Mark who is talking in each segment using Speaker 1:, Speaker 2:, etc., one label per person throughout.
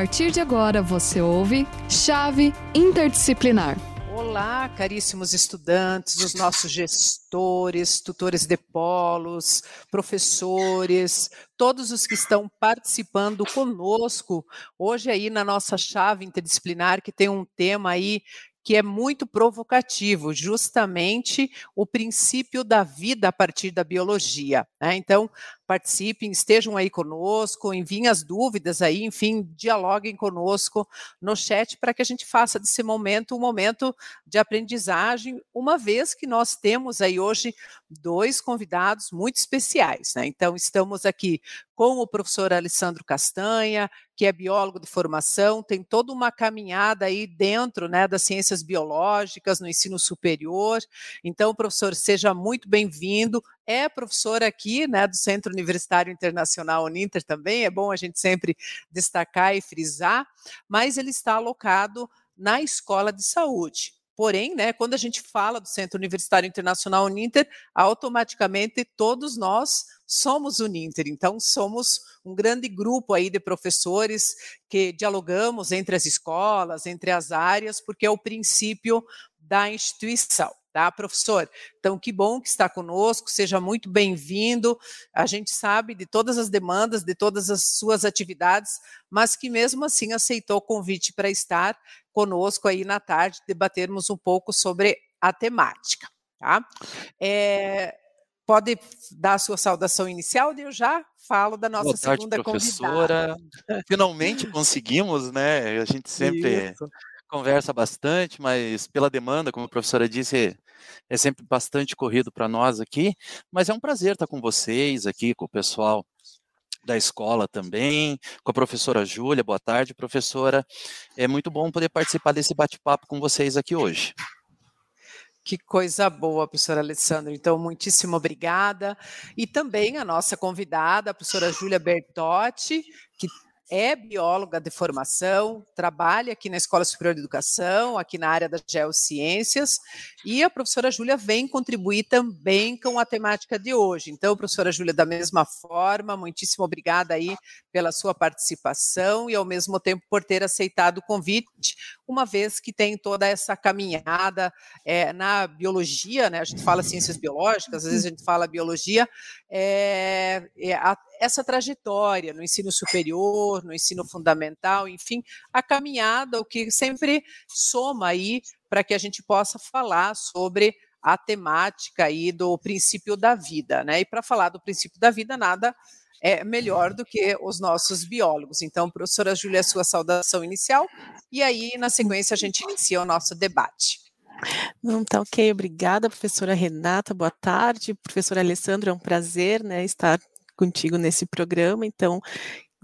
Speaker 1: partir de agora você ouve Chave Interdisciplinar.
Speaker 2: Olá, caríssimos estudantes, os nossos gestores, tutores de polos, professores, todos os que estão participando conosco hoje aí na nossa chave interdisciplinar, que tem um tema aí que é muito provocativo, justamente o princípio da vida a partir da biologia. Né? Então, participem, estejam aí conosco, enviem as dúvidas aí, enfim, dialoguem conosco no chat para que a gente faça desse momento um momento de aprendizagem, uma vez que nós temos aí hoje dois convidados muito especiais. Né? Então, estamos aqui com o professor Alessandro Castanha, que é biólogo de formação, tem toda uma caminhada aí dentro né, das ciências biológicas, no ensino superior. Então, professor, seja muito bem-vindo é professor aqui, né, do Centro Universitário Internacional Uninter também, é bom a gente sempre destacar e frisar, mas ele está alocado na Escola de Saúde. Porém, né, quando a gente fala do Centro Universitário Internacional Uninter, automaticamente todos nós somos Uninter. Então, somos um grande grupo aí de professores que dialogamos entre as escolas, entre as áreas, porque é o princípio da instituição tá, professor? Então, que bom que está conosco, seja muito bem-vindo. A gente sabe de todas as demandas, de todas as suas atividades, mas que mesmo assim aceitou o convite para estar conosco aí na tarde, debatermos um pouco sobre a temática, tá? É, pode dar a sua saudação inicial e eu já falo da nossa
Speaker 3: Boa tarde,
Speaker 2: segunda
Speaker 3: professora.
Speaker 2: convidada.
Speaker 3: Finalmente conseguimos, né? A gente sempre Isso conversa bastante, mas pela demanda, como a professora disse, é sempre bastante corrido para nós aqui. Mas é um prazer estar com vocês aqui, com o pessoal da escola também, com a professora Júlia. Boa tarde, professora. É muito bom poder participar desse bate-papo com vocês aqui hoje.
Speaker 2: Que coisa boa, professora Alessandra. Então, muitíssimo obrigada. E também a nossa convidada, a professora Júlia Bertotti, que é bióloga de formação, trabalha aqui na Escola Superior de Educação, aqui na área das geociências, e a professora Júlia vem contribuir também com a temática de hoje. Então, professora Júlia, da mesma forma, muitíssimo obrigada aí pela sua participação e, ao mesmo tempo, por ter aceitado o convite, uma vez que tem toda essa caminhada é, na biologia, né? A gente fala ciências biológicas, às vezes a gente fala biologia, é, é a, essa trajetória no ensino superior, no ensino fundamental, enfim, a caminhada, o que sempre soma aí para que a gente possa falar sobre a temática aí do princípio da vida, né? E para falar do princípio da vida, nada é melhor do que os nossos biólogos. Então, professora Júlia, sua saudação inicial, e aí, na sequência, a gente inicia o nosso debate.
Speaker 4: Não, tá ok, obrigada, professora Renata, boa tarde, professora Alessandra, é um prazer, né, estar contigo nesse programa. Então,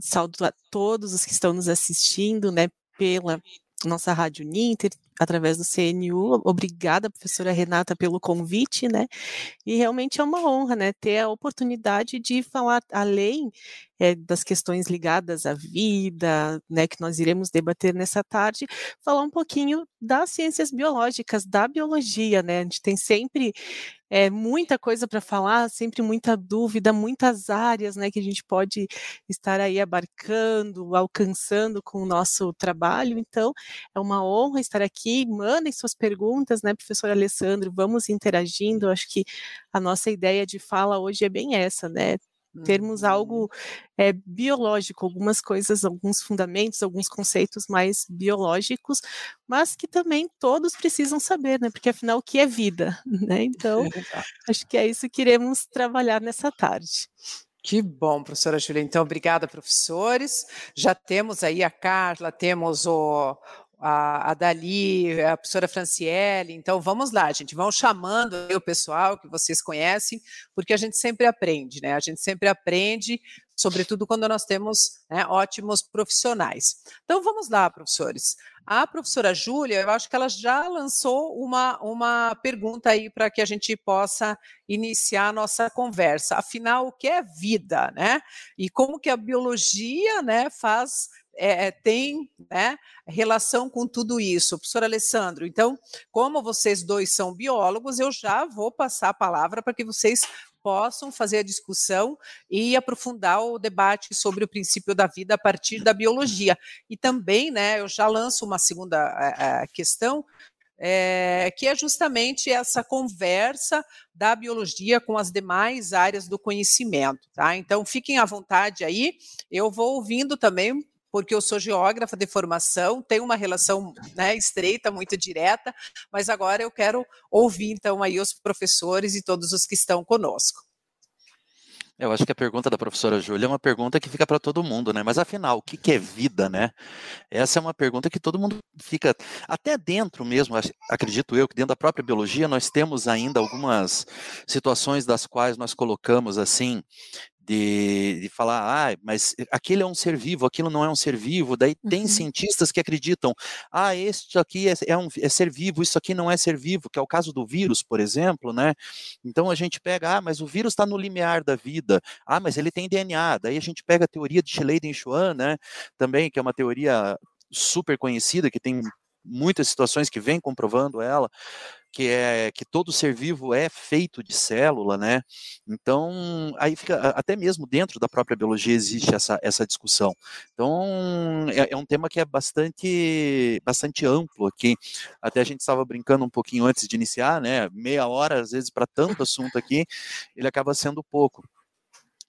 Speaker 4: saúdo a todos os que estão nos assistindo, né, pela nossa Rádio Ninter, através do CNU. Obrigada, professora Renata, pelo convite, né? E realmente é uma honra, né, ter a oportunidade de falar além é, das questões ligadas à vida, né, que nós iremos debater nessa tarde, falar um pouquinho das ciências biológicas, da biologia, né? A gente tem sempre é, muita coisa para falar, sempre muita dúvida, muitas áreas né, que a gente pode estar aí abarcando, alcançando com o nosso trabalho. Então, é uma honra estar aqui. Mandem suas perguntas, né, professor Alessandro? Vamos interagindo. Acho que a nossa ideia de fala hoje é bem essa, né? Termos algo é, biológico, algumas coisas, alguns fundamentos, alguns conceitos mais biológicos, mas que também todos precisam saber, né? Porque afinal, o que é vida, né? Então, acho que é isso que iremos trabalhar nessa tarde.
Speaker 2: Que bom, professora Júlia. Então, obrigada, professores. Já temos aí a Carla, temos o, a, a Dali, a professora Franciele. Então, vamos lá, gente, vão chamando o pessoal que vocês conhecem, porque a gente sempre aprende, né? A gente sempre aprende, sobretudo quando nós temos né, ótimos profissionais. Então, vamos lá, professores. A professora Júlia, eu acho que ela já lançou uma, uma pergunta aí para que a gente possa iniciar a nossa conversa. Afinal, o que é vida, né? E como que a biologia, né, faz é, tem né, relação com tudo isso. Professor Alessandro, então, como vocês dois são biólogos, eu já vou passar a palavra para que vocês possam fazer a discussão e aprofundar o debate sobre o princípio da vida a partir da biologia. E também, né, eu já lanço uma segunda a, a questão, é, que é justamente essa conversa da biologia com as demais áreas do conhecimento. Tá? Então, fiquem à vontade aí, eu vou ouvindo também porque eu sou geógrafa de formação, tenho uma relação né, estreita, muito direta, mas agora eu quero ouvir então aí os professores e todos os que estão conosco.
Speaker 3: Eu acho que a pergunta da professora Júlia é uma pergunta que fica para todo mundo, né? Mas afinal, o que, que é vida, né? Essa é uma pergunta que todo mundo fica, até dentro mesmo, acredito eu, que dentro da própria biologia nós temos ainda algumas situações das quais nós colocamos assim, de, de falar, ah, mas aquele é um ser vivo, aquilo não é um ser vivo. Daí tem uhum. cientistas que acreditam, ah, este aqui é, é, um, é ser vivo, isso aqui não é ser vivo, que é o caso do vírus, por exemplo, né? Então a gente pega, ah, mas o vírus está no limiar da vida, ah, mas ele tem DNA. Daí a gente pega a teoria de Schleiden-Schwann, né? Também, que é uma teoria super conhecida, que tem muitas situações que vem comprovando ela, que é que todo ser vivo é feito de célula, né? Então, aí fica até mesmo dentro da própria biologia existe essa, essa discussão. Então, é, é um tema que é bastante bastante amplo aqui. Até a gente estava brincando um pouquinho antes de iniciar, né? Meia hora às vezes para tanto assunto aqui, ele acaba sendo pouco.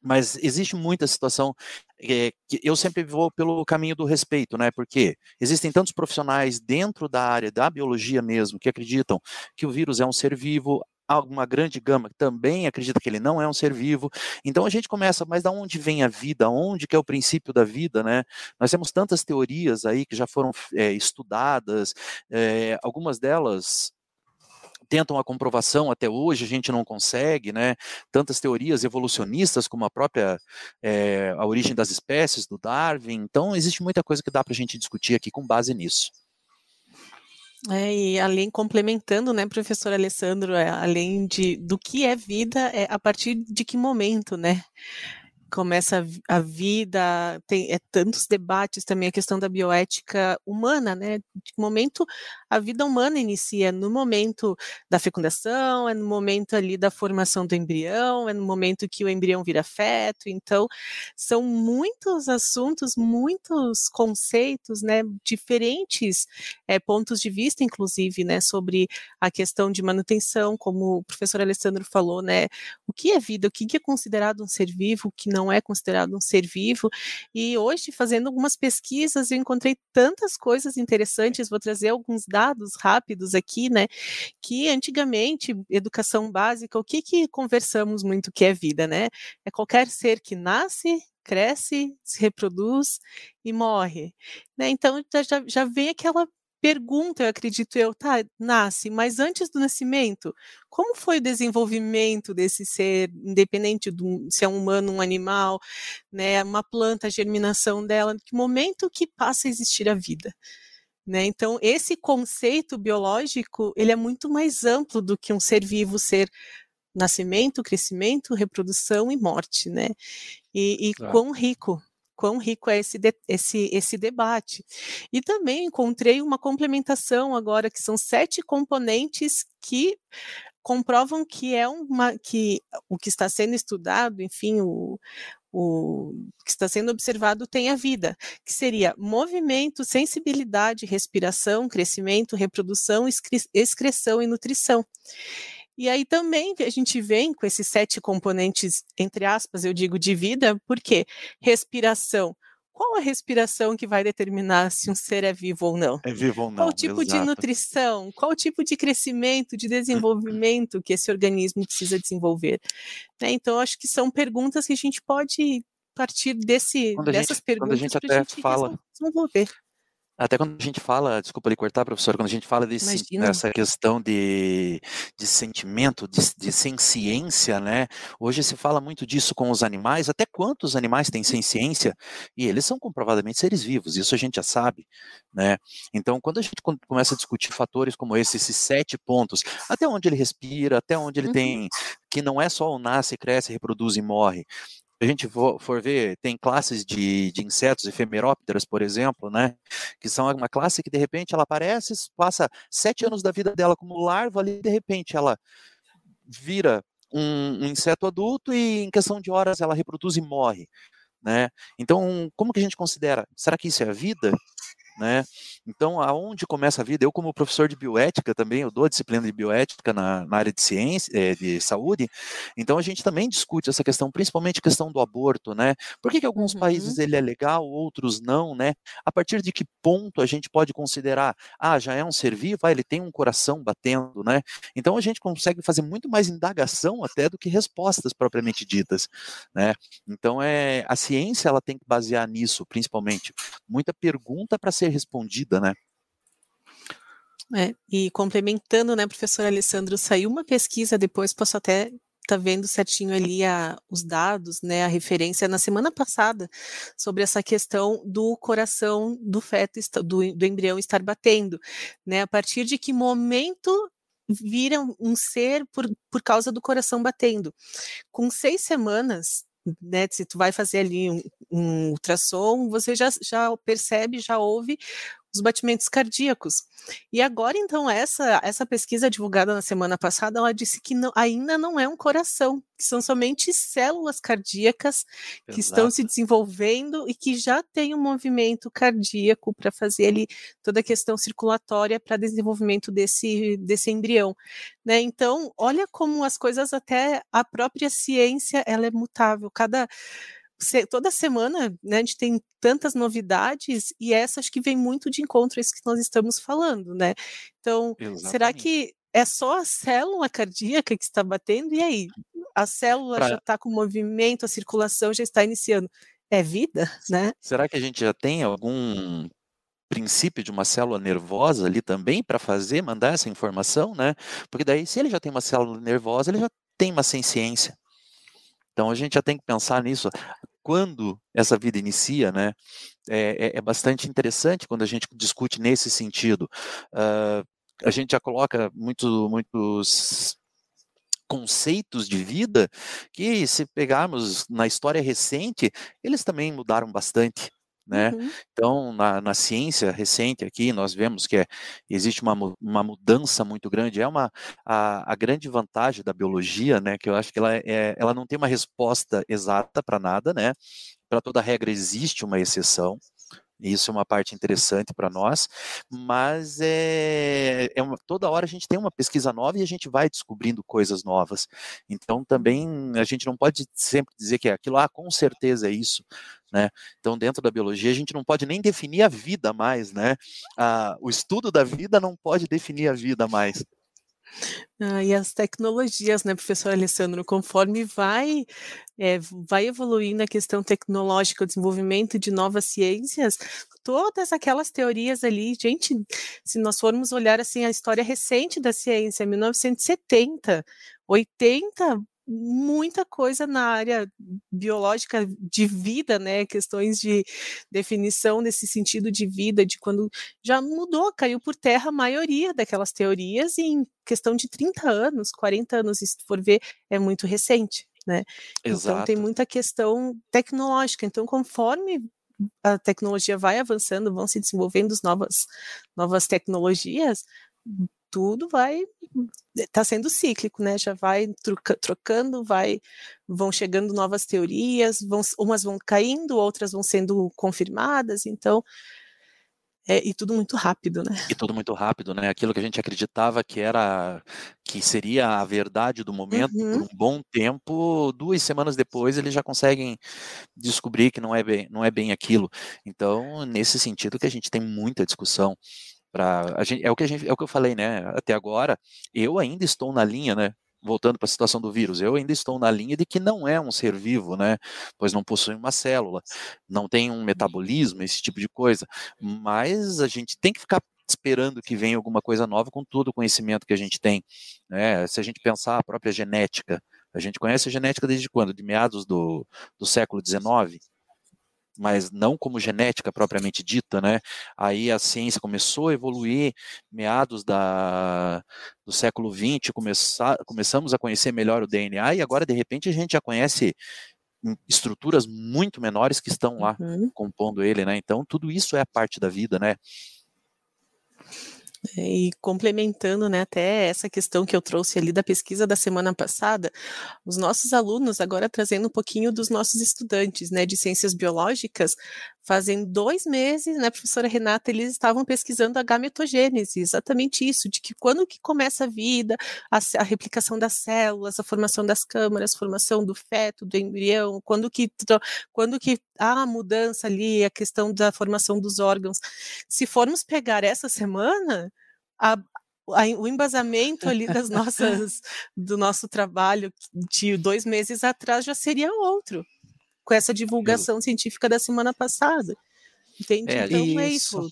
Speaker 3: Mas existe muita situação é, que eu sempre vou pelo caminho do respeito, né? Porque existem tantos profissionais dentro da área da biologia mesmo que acreditam que o vírus é um ser vivo, uma grande gama também acredita que ele não é um ser vivo. Então a gente começa, mas da onde vem a vida? Onde que é o princípio da vida, né? Nós temos tantas teorias aí que já foram é, estudadas, é, algumas delas tentam a comprovação até hoje, a gente não consegue, né? Tantas teorias evolucionistas como a própria é, a origem das espécies do Darwin. Então existe muita coisa que dá para a gente discutir aqui com base nisso.
Speaker 4: É, e além complementando, né, professor Alessandro, é, além de do que é vida, é a partir de que momento, né? Começa a, vida, tem é, tantos debates também, a questão da bioética humana, né? De momento a vida humana inicia? No momento da fecundação, é no momento ali da formação do embrião, é no momento que o embrião vira feto. Então, são muitos assuntos, muitos conceitos, né? Diferentes é, pontos de vista, inclusive, né? Sobre a questão de manutenção, como o professor Alessandro falou, né? O que é vida? O que é considerado um ser vivo? O que não é considerado um ser vivo. E hoje, fazendo algumas pesquisas, eu encontrei tantas coisas interessantes, vou trazer alguns dados rápidos aqui, né? Que antigamente, educação básica, o que que conversamos muito que é vida, né? É qualquer ser que nasce, cresce, se reproduz e morre. Né? Então já, já vem aquela pergunta, eu acredito eu, tá, nasce, mas antes do nascimento, como foi o desenvolvimento desse ser, independente do se é um humano, um animal, né, uma planta, a germinação dela, que momento que passa a existir a vida? Né? Então, esse conceito biológico, ele é muito mais amplo do que um ser vivo ser nascimento, crescimento, reprodução e morte, né? E, e claro. quão rico quão rico é esse, de, esse, esse debate. E também encontrei uma complementação agora, que são sete componentes que comprovam que é uma que o que está sendo estudado, enfim, o, o que está sendo observado tem a vida, que seria movimento, sensibilidade, respiração, crescimento, reprodução, excreção e nutrição. E aí também a gente vem com esses sete componentes, entre aspas, eu digo de vida, porque respiração. Qual a respiração que vai determinar se um ser é vivo ou não?
Speaker 3: É vivo ou não.
Speaker 4: Qual o tipo exato. de nutrição? Qual o tipo de crescimento, de desenvolvimento que esse organismo precisa desenvolver? Né? Então, acho que são perguntas que a gente pode partir desse, dessas
Speaker 3: gente,
Speaker 4: perguntas. Quando
Speaker 3: a gente até gente fala. Desenvolver. Até quando a gente fala, desculpa lhe cortar, professor, quando a gente fala desse, dessa questão de, de sentimento, de, de ciência, né? Hoje se fala muito disso com os animais, até quantos animais têm ciência e eles são comprovadamente seres vivos, isso a gente já sabe, né? Então, quando a gente começa a discutir fatores como esse, esses sete pontos, até onde ele respira, até onde ele uhum. tem, que não é só o nasce, cresce, reproduz e morre, a gente for, ver, tem classes de, de insetos, efemerópteras, por exemplo, né? Que são uma classe que de repente ela aparece, passa sete anos da vida dela como larva ali, de repente ela vira um, um inseto adulto e em questão de horas ela reproduz e morre. Né? Então, como que a gente considera? Será que isso é a vida? né? Então, aonde começa a vida? Eu, como professor de bioética também, eu dou a disciplina de bioética na, na área de ciência, é, de saúde, então a gente também discute essa questão, principalmente a questão do aborto, né? Por que, que alguns uhum. países ele é legal, outros não, né? A partir de que ponto a gente pode considerar, ah, já é um ser vivo, ah, ele tem um coração batendo, né? Então a gente consegue fazer muito mais indagação até do que respostas propriamente ditas, né? Então é a ciência ela tem que basear nisso, principalmente, muita pergunta para ser ser respondida, né?
Speaker 4: É, e complementando, né, professor Alessandro, saiu uma pesquisa depois, posso até tá vendo certinho ali a, os dados, né, a referência na semana passada sobre essa questão do coração do feto, do, do embrião estar batendo, né, a partir de que momento vira um ser por, por causa do coração batendo. Com seis semanas, né, se tu vai fazer ali um, um ultrassom, você já, já percebe, já ouve os batimentos cardíacos. E agora, então, essa, essa pesquisa divulgada na semana passada, ela disse que não, ainda não é um coração, que são somente células cardíacas Exato. que estão se desenvolvendo e que já tem um movimento cardíaco para fazer ali toda a questão circulatória para desenvolvimento desse, desse embrião. Né? Então, olha como as coisas, até a própria ciência, ela é mutável. Cada toda semana né, a gente tem tantas novidades e essa acho que vem muito de encontro a isso que nós estamos falando, né? Então, Exatamente. será que é só a célula cardíaca que está batendo? E aí? A célula pra... já está com movimento, a circulação já está iniciando. É vida, né?
Speaker 3: Será que a gente já tem algum princípio de uma célula nervosa ali também para fazer, mandar essa informação, né? Porque daí, se ele já tem uma célula nervosa, ele já tem uma ciência. Então a gente já tem que pensar nisso. Quando essa vida inicia, né? É, é, é bastante interessante quando a gente discute nesse sentido. Uh, a gente já coloca muito, muitos conceitos de vida que, se pegarmos na história recente, eles também mudaram bastante né? Uhum. Então, na, na, ciência recente aqui, nós vemos que é, existe uma, uma mudança muito grande. É uma a, a, grande vantagem da biologia, né? Que eu acho que ela, é, ela não tem uma resposta exata para nada, né? Para toda regra existe uma exceção. Isso é uma parte interessante para nós, mas é, é uma, toda hora a gente tem uma pesquisa nova e a gente vai descobrindo coisas novas. Então também a gente não pode sempre dizer que é aquilo, ah, com certeza é isso. Né? Então, dentro da biologia, a gente não pode nem definir a vida mais, né? Ah, o estudo da vida não pode definir a vida mais.
Speaker 4: Ah, e as tecnologias, né, professor Alessandro, conforme vai, é, vai evoluindo a questão tecnológica, o desenvolvimento de novas ciências, todas aquelas teorias ali, gente, se nós formos olhar assim a história recente da ciência, 1970, 80, muita coisa na área biológica de vida, né? Questões de definição nesse sentido de vida, de quando já mudou, caiu por terra a maioria daquelas teorias em questão de 30 anos, 40 anos, se for ver, é muito recente. Né? Exato. Então tem muita questão tecnológica. Então, conforme a tecnologia vai avançando, vão se desenvolvendo novas, novas tecnologias, tudo vai está sendo cíclico, né? Já vai troca, trocando, vai vão chegando novas teorias, vão, umas vão caindo, outras vão sendo confirmadas, então é, e tudo muito rápido, né?
Speaker 3: E tudo muito rápido, né? Aquilo que a gente acreditava que era que seria a verdade do momento uhum. por um bom tempo, duas semanas depois eles já conseguem descobrir que não é bem, não é bem aquilo. Então, nesse sentido que a gente tem muita discussão gente é o que a gente é o que eu falei, né? Até agora, eu ainda estou na linha, né? Voltando para a situação do vírus, eu ainda estou na linha de que não é um ser vivo, né? Pois não possui uma célula, não tem um metabolismo, esse tipo de coisa. Mas a gente tem que ficar esperando que venha alguma coisa nova com todo o conhecimento que a gente tem. Né? Se a gente pensar a própria genética, a gente conhece a genética desde quando? De meados do, do século XIX mas não como genética propriamente dita, né? Aí a ciência começou a evoluir, meados da, do século XX, começar, começamos a conhecer melhor o DNA e agora de repente a gente já conhece estruturas muito menores que estão lá uhum. compondo ele, né? Então tudo isso é parte da vida, né?
Speaker 4: E complementando, né, até essa questão que eu trouxe ali da pesquisa da semana passada, os nossos alunos, agora trazendo um pouquinho dos nossos estudantes, né, de ciências biológicas, fazem dois meses, né, professora Renata, eles estavam pesquisando a gametogênese, exatamente isso, de que quando que começa a vida, a, a replicação das células, a formação das câmaras, formação do feto, do embrião, quando que, quando que há a mudança ali, a questão da formação dos órgãos. Se formos pegar essa semana, a, o embasamento ali das nossas do nosso trabalho de dois meses atrás já seria outro com essa divulgação científica da semana passada entende é, então isso. é isso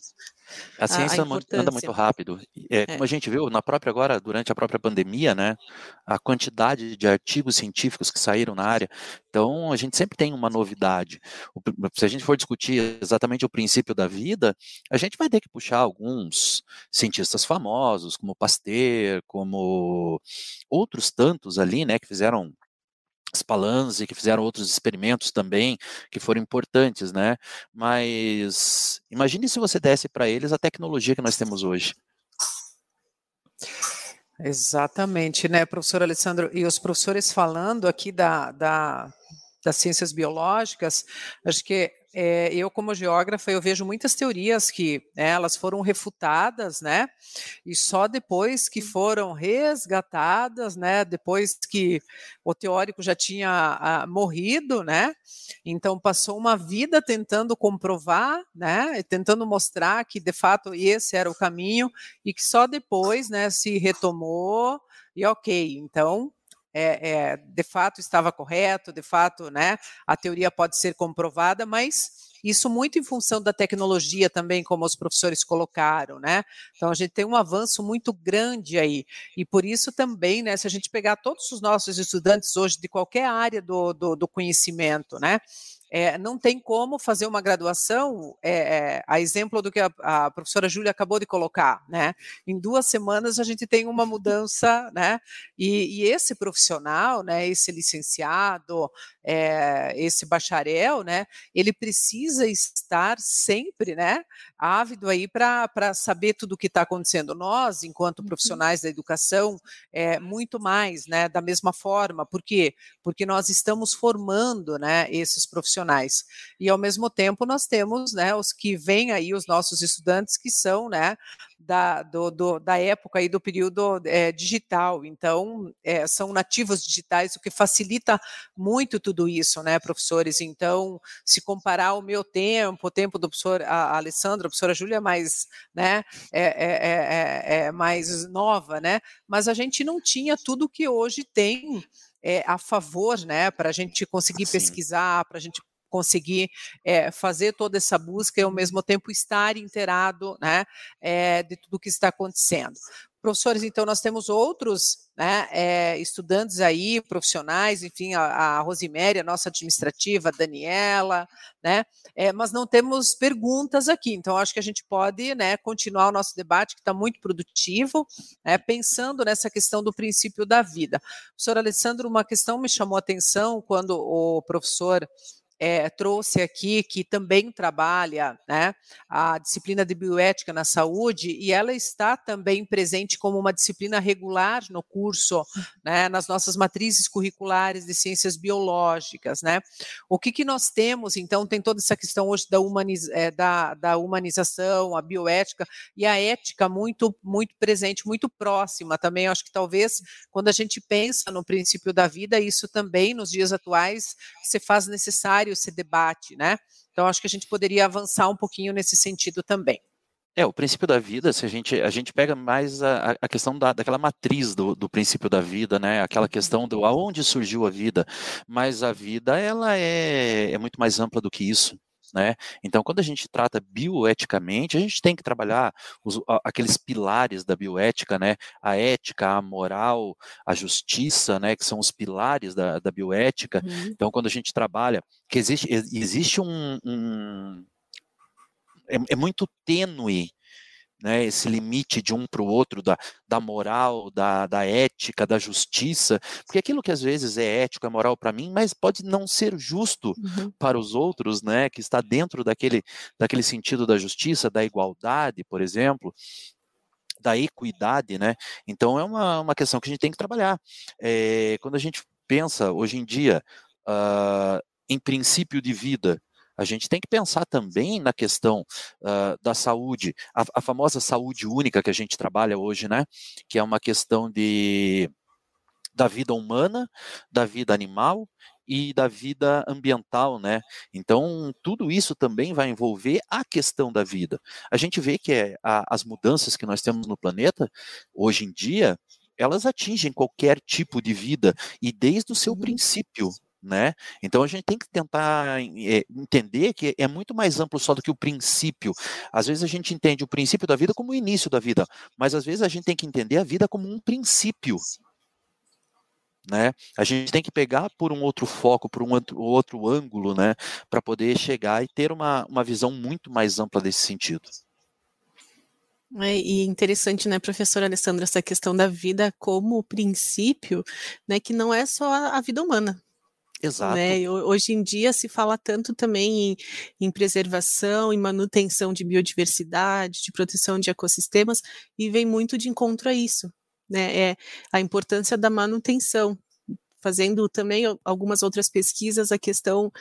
Speaker 3: a ciência a anda muito rápido. É, é. Como a gente viu na própria agora, durante a própria pandemia, né, a quantidade de artigos científicos que saíram na área. Então, a gente sempre tem uma novidade. Se a gente for discutir exatamente o princípio da vida, a gente vai ter que puxar alguns cientistas famosos, como Pasteur, como outros tantos ali, né, que fizeram Spallanzani, que fizeram outros experimentos também, que foram importantes, né? Mas imagine se você desse para eles a tecnologia que nós temos hoje.
Speaker 2: Exatamente, né, professor Alessandro? E os professores falando aqui da, da, das ciências biológicas, acho que é, eu como geógrafa eu vejo muitas teorias que né, elas foram refutadas, né? E só depois que foram resgatadas, né? Depois que o teórico já tinha a, ah, morrido, né? Então passou uma vida tentando comprovar, né? Tentando mostrar que de fato esse era o caminho e que só depois, né? Se retomou e ok. Então é, é, de fato estava correto, de fato, né, a teoria pode ser comprovada, mas isso muito em função da tecnologia também, como os professores colocaram, né? Então a gente tem um avanço muito grande aí. E por isso também, né, se a gente pegar todos os nossos estudantes hoje de qualquer área do, do, do conhecimento, né? É, não tem como fazer uma graduação, é, é, a exemplo do que a, a professora Júlia acabou de colocar, né? Em duas semanas a gente tem uma mudança, né? E, e esse profissional, né? Esse licenciado, esse bacharel, né? Ele precisa estar sempre, né? Ávido aí para saber tudo o que está acontecendo. Nós, enquanto uhum. profissionais da educação, é muito mais, né? Da mesma forma, por quê? Porque nós estamos formando, né? Esses profissionais profissionais. E ao mesmo tempo nós temos, né, os que vêm aí os nossos estudantes que são, né, da, do, do, da época aí do período é, digital. Então, é, são nativos digitais, o que facilita muito tudo isso, né, professores? Então, se comparar o meu tempo, o tempo do professor a Alessandra, a professora Júlia, mais, né, é, é, mais nova, né? Mas a gente não tinha tudo que hoje tem é, a favor, né, para a gente conseguir Sim. pesquisar, para a gente conseguir é, fazer toda essa busca e ao mesmo tempo estar inteirado né, é, de tudo o que está acontecendo. Professores, então, nós temos outros né, é, estudantes aí, profissionais, enfim, a, a Rosiméria, nossa administrativa, a Daniela, né, é, mas não temos perguntas aqui, então acho que a gente pode né, continuar o nosso debate, que está muito produtivo, né, pensando nessa questão do princípio da vida. Professor Alessandro, uma questão me chamou a atenção quando o professor é, trouxe aqui, que também trabalha né, a disciplina de bioética na saúde, e ela está também presente como uma disciplina regular no curso, né, nas nossas matrizes curriculares de ciências biológicas. Né. O que, que nós temos, então, tem toda essa questão hoje da, humaniz, é, da, da humanização, a bioética e a ética muito, muito presente, muito próxima também. Acho que talvez, quando a gente pensa no princípio da vida, isso também, nos dias atuais, se faz necessário esse debate, né? Então, acho que a gente poderia avançar um pouquinho nesse sentido também.
Speaker 3: É, o princípio da vida, se a gente, a gente pega mais a, a questão da, daquela matriz do, do princípio da vida, né? Aquela questão do aonde surgiu a vida. Mas a vida, ela é, é muito mais ampla do que isso. Né? Então, quando a gente trata bioeticamente, a gente tem que trabalhar os, aqueles pilares da bioética, né? A ética, a moral, a justiça, né? Que são os pilares da, da bioética. Uhum. Então, quando a gente trabalha, que existe, existe um, um é, é muito tênue né, esse limite de um para o outro, da, da moral, da, da ética, da justiça, porque aquilo que às vezes é ético, é moral para mim, mas pode não ser justo uhum. para os outros, né, que está dentro daquele, daquele sentido da justiça, da igualdade, por exemplo da equidade, né? Então é uma, uma questão que a gente tem que trabalhar. É, quando a gente pensa hoje em dia uh, em princípio de vida, a gente tem que pensar também na questão uh, da saúde, a, a, famosa saúde única que a gente trabalha hoje, né? Que é uma questão de da vida humana, da vida animal e da vida ambiental, né? Então, tudo isso também vai envolver a questão da vida. A gente vê que é, a, as mudanças que nós temos no planeta, hoje em dia, elas atingem qualquer tipo de vida e desde o seu uhum. princípio, né? Então a gente tem que tentar é, entender que é muito mais amplo só do que o princípio. Às vezes a gente entende o princípio da vida como o início da vida, mas às vezes a gente tem que entender a vida como um princípio. Né? A gente tem que pegar por um outro foco, por um outro, outro ângulo, né, para poder chegar e ter uma, uma visão muito mais ampla desse sentido.
Speaker 4: É, e interessante, né, professora Alessandra, essa questão da vida como princípio, né, que não é só a, a vida humana,
Speaker 3: Exato.
Speaker 4: Né? Hoje em dia se fala tanto também em, em, preservação e manutenção de biodiversidade, de proteção de ecossistemas, e vem muito de encontro a isso, né? É a importância da manutenção. Fazendo também algumas outras pesquisas, a questão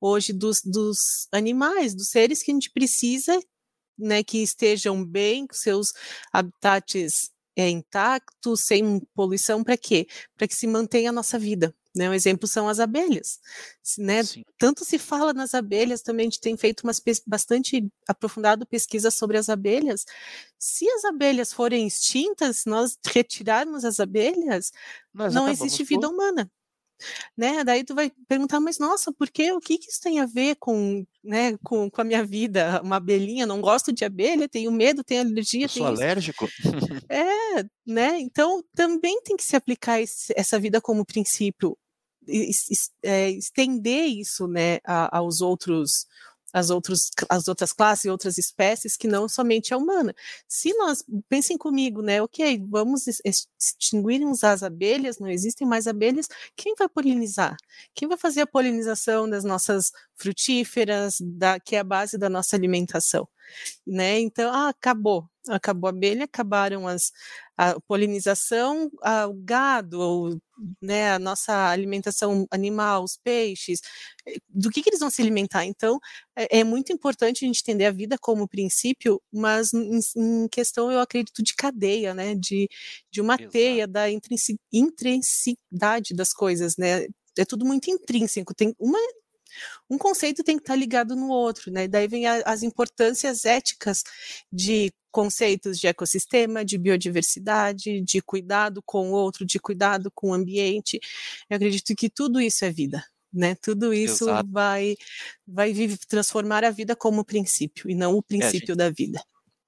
Speaker 4: hoje dos, dos animais, dos seres que a gente precisa né, que estejam bem, com seus habitats é, intactos, sem poluição, para quê? Para que se mantenha a nossa vida. Né? Um exemplo são as abelhas. Né? Tanto se fala nas abelhas, também a gente tem feito umas bastante aprofundado pesquisa sobre as abelhas. Se as abelhas forem extintas, se nós retirarmos as abelhas, nós não existe vida humana né? Daí tu vai perguntar, mas nossa, por quê? O que, que isso tem a ver com, né, com, com a minha vida? Uma abelhinha, não gosto de abelha, tenho medo, tenho alergia. Eu
Speaker 3: sou alérgico.
Speaker 4: é, né? Então também tem que se aplicar esse, essa vida como princípio, é, estender isso, né, aos outros as, outros, as outras classes e outras espécies que não somente a humana. Se nós, pensem comigo, né, ok, vamos extinguirmos as abelhas, não existem mais abelhas, quem vai polinizar? Quem vai fazer a polinização das nossas frutíferas, da, que é a base da nossa alimentação? Né? Então, ah, acabou, acabou a abelha, acabaram as, a polinização, a, o gado, né, a nossa alimentação animal, os peixes, eh, do que, que eles vão se alimentar? Então, é, é, muito importante a gente entender a vida como princípio, mas em, em questão, eu acredito, de cadeia, né, de, de uma Exato. teia da intrinsicidade das coisas, né, é tudo muito intrínseco, tem uma um conceito tem que estar ligado no outro, né? Daí vem a, as importâncias éticas de conceitos de ecossistema, de biodiversidade, de cuidado com o outro, de cuidado com o ambiente. Eu acredito que tudo isso é vida. Né? Tudo isso Exato. vai vai transformar a vida como princípio e não o princípio é, gente, da vida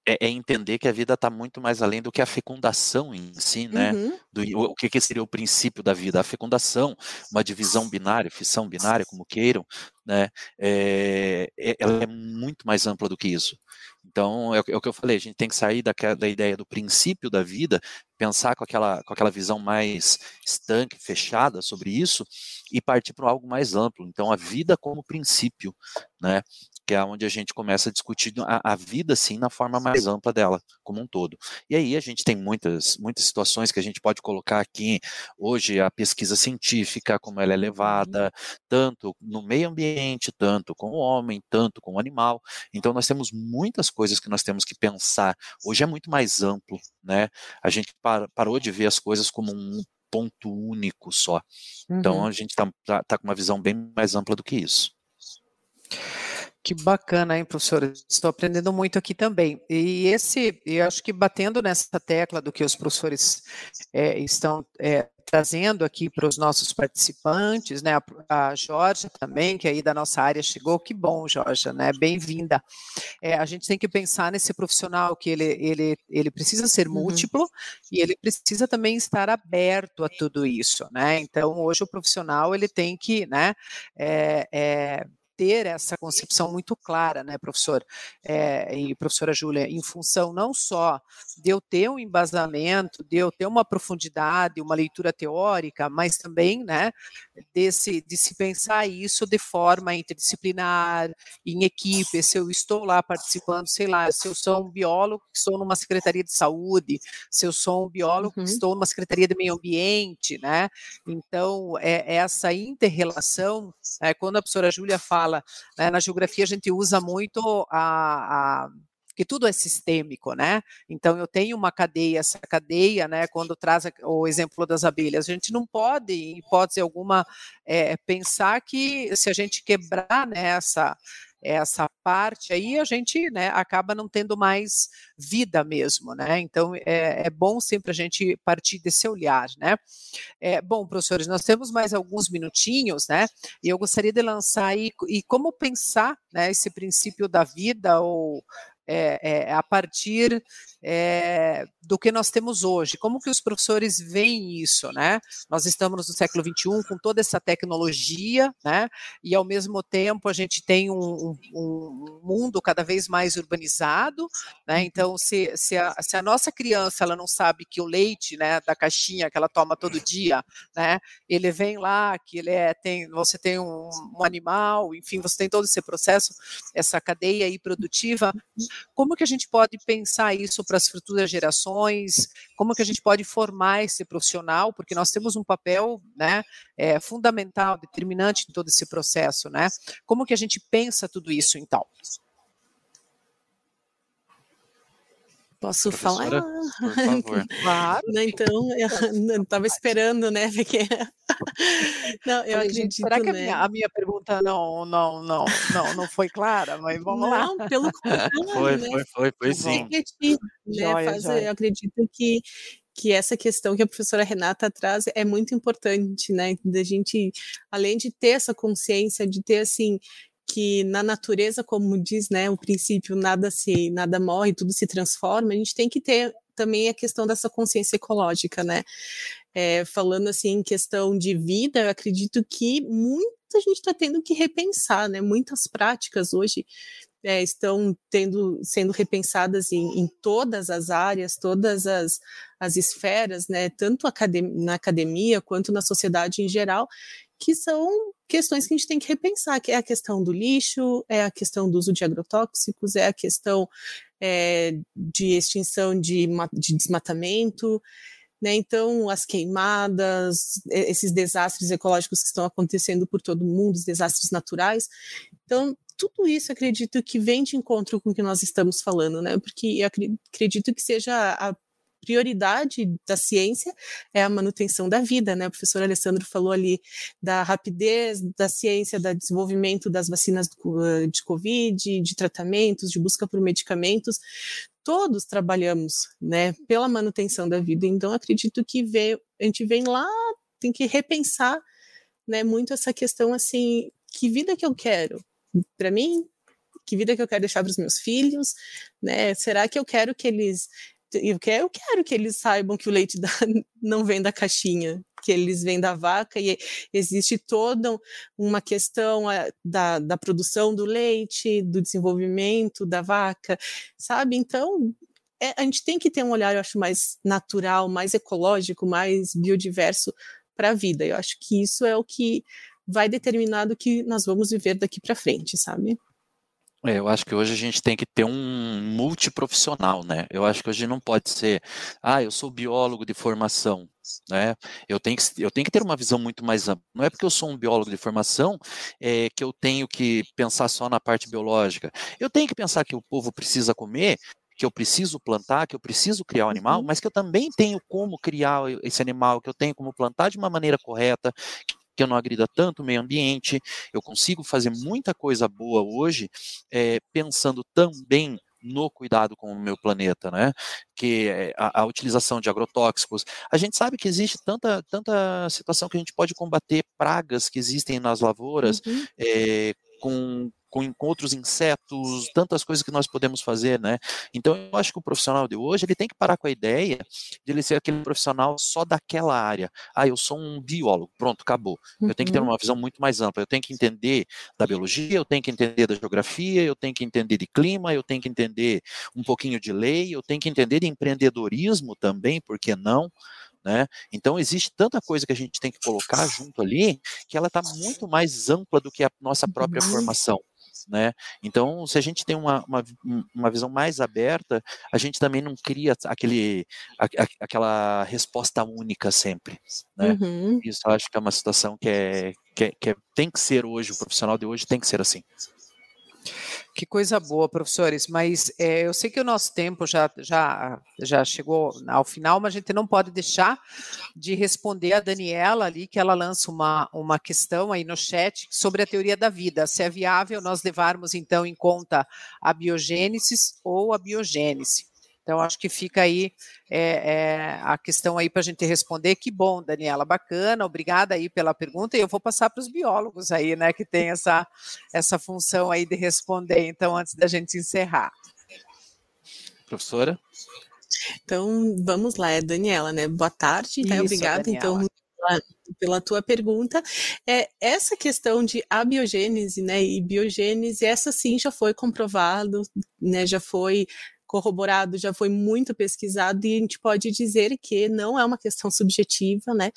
Speaker 3: é, é, entender que a vida está muito mais além do que a fecundação em si, né? Uhum. Do, o, o que, que, seria o princípio da vida? A fecundação, uma divisão binária, fissão binária, como queiram, né? É, é, ela é muito mais ampla do que isso. Então, é, é, o que eu falei, a gente tem que sair da, da ideia do princípio da vida, pensar com aquela, com aquela visão mais estanque, fechada sobre isso, e partir para algo mais amplo. Então, a vida como princípio, né? que é onde a gente começa a discutir a, a, vida, sim, na forma mais ampla dela, como um todo. E aí a gente tem muitas, muitas situações que a gente pode colocar aqui, hoje, a pesquisa científica, como ela é uhum. levada, tanto no meio ambiente, tanto com o homem, tanto com o animal. Então, nós temos muitas coisas que nós temos que pensar. Hoje é muito mais amplo, né? A gente parou de ver as coisas como um ponto único só. Então, uhum. a gente está tá, tá com uma visão bem mais ampla do que isso.
Speaker 2: Que bacana, hein, professora? Estou aprendendo muito aqui também. E esse, eu acho que batendo nessa tecla do que os professores é, estão é, trazendo aqui para os nossos participantes, né? A, a Jorge também, que aí da nossa área chegou. Que bom, Jorge, né? Bem-vinda. É, a gente tem que pensar nesse profissional que ele, ele, ele precisa ser uhum. múltiplo uhum. e ele precisa também estar aberto a tudo isso, né? Então, hoje o profissional ele tem que, né? É, é ter essa concepção muito clara, né, professor é, e professora Júlia, em função não só de eu ter um embasamento, de eu ter uma profundidade, uma leitura teórica, mas também, né, desse, de se pensar isso de forma interdisciplinar, em equipe, se eu estou lá participando, sei lá, se eu sou um biólogo que estou numa secretaria de saúde, se eu sou um biólogo uhum. que estou numa secretaria de meio ambiente, né, então é, essa interrelação, é, quando a professora Júlia fala, né, na geografia a gente usa muito a, a que tudo é sistêmico, né? Então eu tenho uma cadeia, essa cadeia, né? Quando traz o exemplo das abelhas, a gente não pode, em hipótese alguma, é, pensar que se a gente quebrar nessa né, essa parte aí a gente né, acaba não tendo mais vida mesmo, né? Então é, é, bom sempre a gente partir desse olhar, né? É, bom, professores, nós temos mais alguns minutinhos, né? E eu gostaria de lançar aí e como pensar né, esse princípio da vida ou é, é, a partir é, do que nós temos hoje. Como que os professores veem isso, né? Nós estamos no século XXI com toda essa tecnologia, né? E ao mesmo tempo a gente tem um, um, mundo cada vez mais urbanizado, né? Então, se, se, a, se a nossa criança ela não sabe que o leite, né, da caixinha que ela toma todo dia, né? Ele vem lá, que ele é, tem, você tem um, um animal, enfim, você tem todo esse processo, essa cadeia aí produtiva. Como que a gente pode pensar isso para as futuras gerações? Como que a gente pode formar esse profissional? Porque nós temos um papel, né, é, fundamental, determinante em todo esse processo, né? Como que a gente pensa tudo isso, então?
Speaker 4: Posso falar? Por favor. claro. então, eu estava esperando, né? Porque...
Speaker 2: Não, eu acredito, será que né? a, minha, a, minha, pergunta não, não, não, não, não foi clara? Mas vamos não, lá.
Speaker 4: Não, pelo contrário.
Speaker 3: foi, né? foi, foi, foi sim.
Speaker 4: Repetir, né? Joia, Faz, joia. Eu acredito que que essa questão que a professora Renata traz é muito importante, né? Da gente, além de ter essa consciência, de ter assim que na natureza, como diz, né, o princípio nada se nada morre, tudo se transforma, a gente tem que ter também a questão dessa consciência ecológica, né? É, falando assim em questão de vida, eu acredito que muita gente está tendo que repensar, né? Muitas práticas hoje é, estão tendo, sendo repensadas em, em, todas as áreas, todas as, as esferas, né? Tanto na academia quanto na sociedade em geral, que são questões que a gente tem que repensar, que é a questão do lixo, é a questão do uso de agrotóxicos, é a questão é, de extinção de, de desmatamento, né? Então, as queimadas, esses desastres ecológicos que estão acontecendo por todo mundo, os desastres naturais. Então, tudo isso acredito que vem de encontro com o que nós estamos falando, né? Porque eu acredito que seja a prioridade da ciência é a manutenção da vida, né? O professor Alessandro falou ali da rapidez da ciência, do desenvolvimento das vacinas de Covid, de tratamentos, de busca por medicamentos. Todos trabalhamos, né, pela manutenção da vida. Então, acredito que vê, a gente vem lá, tem que repensar, né, muito essa questão assim, que vida que eu quero? Para mim, que vida que eu quero deixar para os meus filhos, né? Será que eu quero que eles eu quero, que eles saibam que o leite da, não vem da caixinha, que eles vêm da vaca e existe toda uma questão eh, da, da produção do leite, do desenvolvimento da vaca, sabe? Então, é, a gente tem que ter um olhar, eu acho, mais natural, mais ecológico, mais biodiverso para a vida. Eu acho que isso é o que vai determinar do que nós vamos viver daqui para frente, sabe?
Speaker 3: É, eu acho que hoje a gente tem que ter um multiprofissional, né? Eu acho que hoje não pode ser, ah, eu sou biólogo de formação, né? Eu tenho que, eu tenho que ter uma visão muito mais ampla. Não é porque eu sou um biólogo de formação é, que eu tenho que pensar só na parte biológica. Eu tenho que pensar que o povo precisa comer, que eu preciso plantar, que eu preciso criar o um animal, uhum. mas que eu também tenho como criar esse animal, que eu tenho como plantar de uma maneira correta, que eu não agrida tanto o meio ambiente, eu consigo fazer muita coisa boa hoje, é, pensando também no cuidado com o meu planeta, né? Que é a, a, utilização de agrotóxicos. A gente sabe que existe tanta, tanta situação que a gente pode combater pragas que existem nas lavouras uhum. é, com com, outros insetos, tantas coisas que nós podemos fazer, né? Então eu acho que o profissional de hoje ele tem que parar com a ideia de ele ser aquele profissional só daquela área. Ah, eu sou um biólogo, pronto, acabou. Uhum. Eu tenho que ter uhum. uma visão muito mais ampla. Eu tenho que entender da biologia, eu tenho que entender da geografia, eu tenho que entender de clima, eu tenho que entender um pouquinho de lei, eu tenho que entender de empreendedorismo também, por que não? Né? Então existe tanta coisa que a gente tem que colocar junto ali que ela está muito mais ampla do que a nossa própria uhum. Né? Então, se a gente tem uma, uma, uma, visão mais aberta, a gente também não cria aquele, a, a, aquela resposta única sempre. Né? Uhum. Isso eu acho que é uma situação que, é, que, é, que é, tem que ser hoje, o profissional de hoje tem que ser assim.
Speaker 2: Que coisa boa, professores. Mas é, eu sei que o nosso tempo já, já, já chegou ao final, mas a gente não pode deixar de responder a Daniela ali, que ela lança uma, uma questão aí no chat sobre a teoria da vida. Se é viável nós levarmos, então, em conta a biogênese ou a biogênese. Então, acho que fica aí é, é, a questão aí para a gente responder. Que bom, Daniela, bacana, obrigada aí pela pergunta. E eu vou passar para os biólogos aí, né, que tem essa, essa função aí de responder, então, antes da gente encerrar.
Speaker 3: Professora?
Speaker 4: Então, vamos lá, é Daniela, né? Boa tarde, tá? Obrigada, então, pela tua pergunta. É, essa questão de abiogênese, né, e biogênese, essa sim já foi comprovado, né, já foi corroborado, já foi muito pesquisado e a gente pode dizer que não é uma questão subjetiva, né?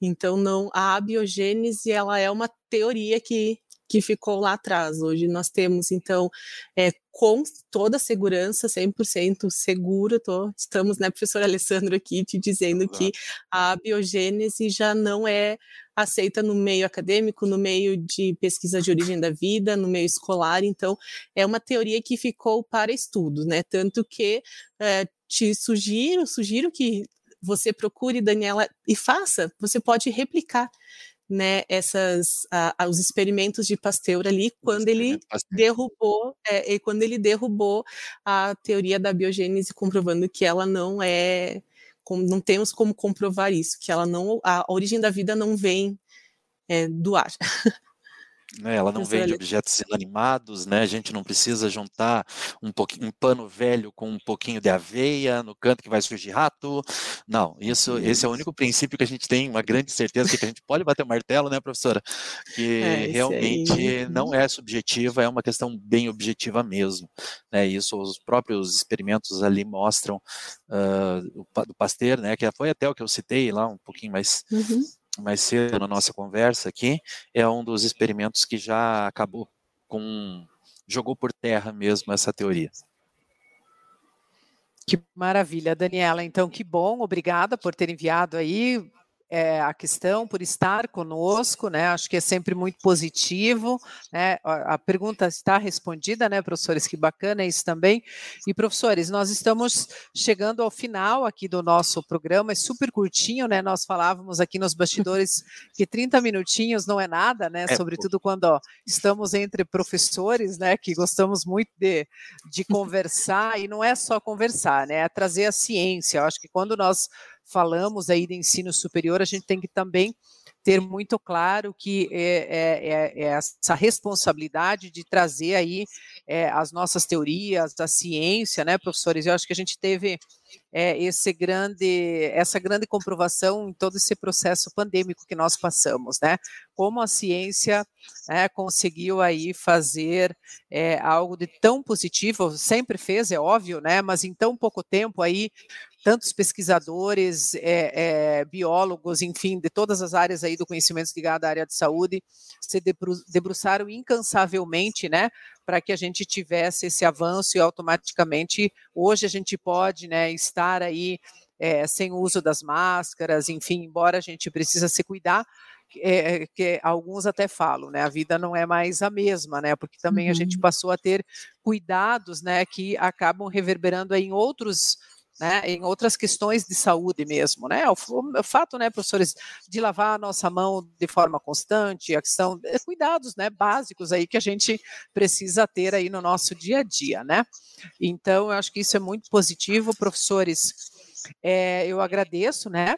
Speaker 4: Então não a biogênese ela é uma teoria que que ficou lá atrás. Hoje nós temos, então, é, com toda a segurança, 100% seguro, tô, estamos, né, professor Alessandro, aqui te dizendo que a biogênese já não é aceita no meio acadêmico, no meio de pesquisa de origem da vida, no meio escolar, então é uma teoria que ficou para estudo, né, tanto que é, te sugiro, sugiro que você procure, Daniela, e faça, você pode replicar né, essas uh, os experimentos de Pasteur ali quando ele derrubou é, quando ele derrubou a teoria da biogênese comprovando que ela não é não temos como comprovar isso que ela não a origem da vida não vem é, do ar?
Speaker 3: Ela não vem de objetos inanimados, né? A gente não precisa juntar um, pouquinho, um pano velho com um pouquinho de aveia no canto que vai surgir rato. Não, isso, esse é o único princípio que a gente tem uma grande certeza que a gente pode bater o martelo, né, professora? Que é, realmente aí. não é subjetiva, é uma questão bem objetiva mesmo. Né? Isso os próprios experimentos ali mostram uh, do Pasteur, né? Que foi até o que eu citei lá um pouquinho mais. Uhum mais cedo na nossa conversa aqui, é um dos experimentos que já acabou com jogou por terra mesmo essa teoria.
Speaker 2: Que maravilha, Daniela. Então, que bom, obrigada por ter enviado aí é, a questão, por estar conosco, né? Acho que é sempre muito positivo, né? A, a pergunta está respondida, né, professores? Que bacana isso também. E, professores, nós estamos chegando ao final aqui do nosso programa, é super curtinho, né? Nós falávamos aqui nos bastidores que 30 minutinhos não é nada, né? É, Sobretudo quando ó, estamos entre professores, né? Que gostamos muito de, de conversar, e não é só conversar, né? É trazer a ciência. Eu acho que quando nós falamos aí de ensino superior, a gente tem que também ter muito claro que é, é, é, é essa responsabilidade de trazer aí é, as nossas teorias, da ciência, né, professores? Eu acho que a gente teve é, esse grande, essa grande comprovação em todo esse processo pandêmico que nós passamos, né? Como a ciência né, conseguiu aí fazer é, algo de tão positivo, sempre fez, é óbvio, né? Mas em tão pouco tempo aí tantos pesquisadores, é, é, biólogos, enfim, de todas as áreas aí do conhecimento ligado à área de saúde, se debruçaram incansavelmente, né, para que a gente tivesse esse avanço e automaticamente hoje a gente pode, né, estar aí é, sem o uso das máscaras, enfim, embora a gente precisa se cuidar, é, que alguns até falam, né? A vida não é mais a mesma, né? Porque também uhum. a gente uhum. passou a ter cuidados, né? Que acabam reverberando em outros né, em outras questões de saúde mesmo, né? O, o, fato, né, professores, de lavar a nossa mão de forma constante, a questão de cuidados, né, básicos aí que a gente precisa ter aí no nosso dia a dia, né? Então, eu acho que isso é muito positivo, professores. É, eu agradeço, né?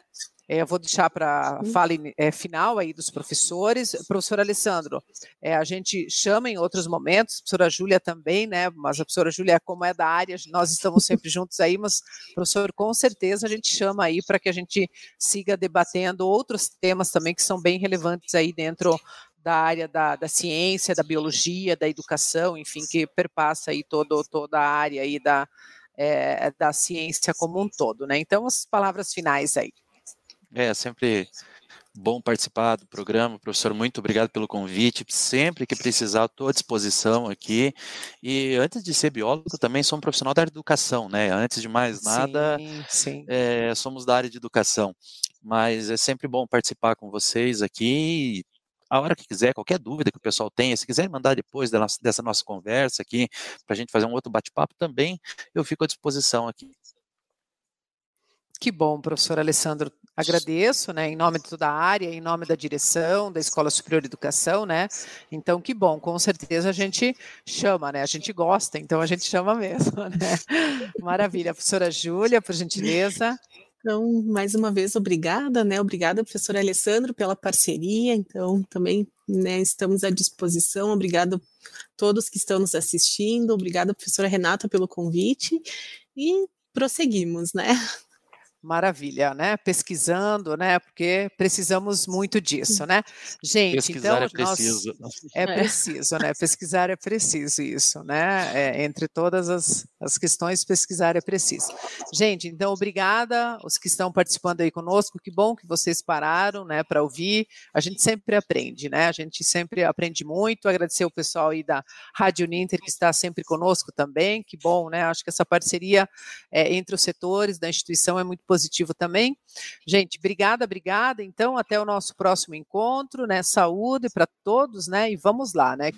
Speaker 2: É, eu vou deixar para a fala é, final aí dos professores. Professor Alessandro, é, a gente chama em outros momentos, a professora Júlia também, né? Mas a professora Júlia, como é da área, nós estamos sempre juntos aí, mas, professor, com certeza a gente chama aí para que a gente siga debatendo outros temas também que são bem relevantes aí dentro da área da, da ciência, da biologia, da educação, enfim, que perpassa aí todo, toda a área aí da, é, da ciência como um todo, né? Então, as palavras finais aí.
Speaker 3: É, sempre bom participar do programa. Professor, muito obrigado pelo convite. Sempre que precisar, estou à disposição aqui. E antes de ser biólogo, também sou um profissional da área de educação, né? Antes de mais nada, sim, sim. É, somos da área de educação. Mas é sempre bom participar com vocês aqui. A hora que quiser, qualquer dúvida que o pessoal tenha, se quiser mandar depois dessa nossa conversa aqui, para a gente fazer um outro bate-papo também, eu fico à disposição aqui.
Speaker 2: Que bom, professor Alessandro. Agradeço, né, em nome de toda a área, em nome da direção da Escola Superior de Educação, né? Então, que bom, com certeza a gente chama, né? A gente gosta, então a gente chama mesmo, né? Maravilha. Professora Júlia, por gentileza.
Speaker 4: Então, mais uma vez, obrigada, né? Obrigada, professor Alessandro, pela parceria. Então, também né, estamos à disposição. Obrigado a todos que estão nos assistindo. Obrigada, professora Renata, pelo convite. E prosseguimos, né?
Speaker 2: Maravilha, né? Pesquisando, né? Porque precisamos muito disso, né? Gente,
Speaker 3: Pesquisar
Speaker 2: então
Speaker 3: é preciso.
Speaker 2: Nós, é, é preciso, né? Pesquisar é preciso isso, né? É, entre todas as, as questões, pesquisar é preciso. Gente, então obrigada os que estão participando aí conosco. Que bom que vocês pararam, né? Para ouvir. A gente sempre aprende, né? A gente sempre aprende muito. Agradecer o pessoal aí da Rádio Ninter que está sempre conosco também. Que bom, né? Acho que essa parceria é, entre os setores da instituição é muito positivo também. Gente, obrigada, obrigada. Então, até o nosso próximo encontro, né? Saúde para todos, né? E vamos lá, né?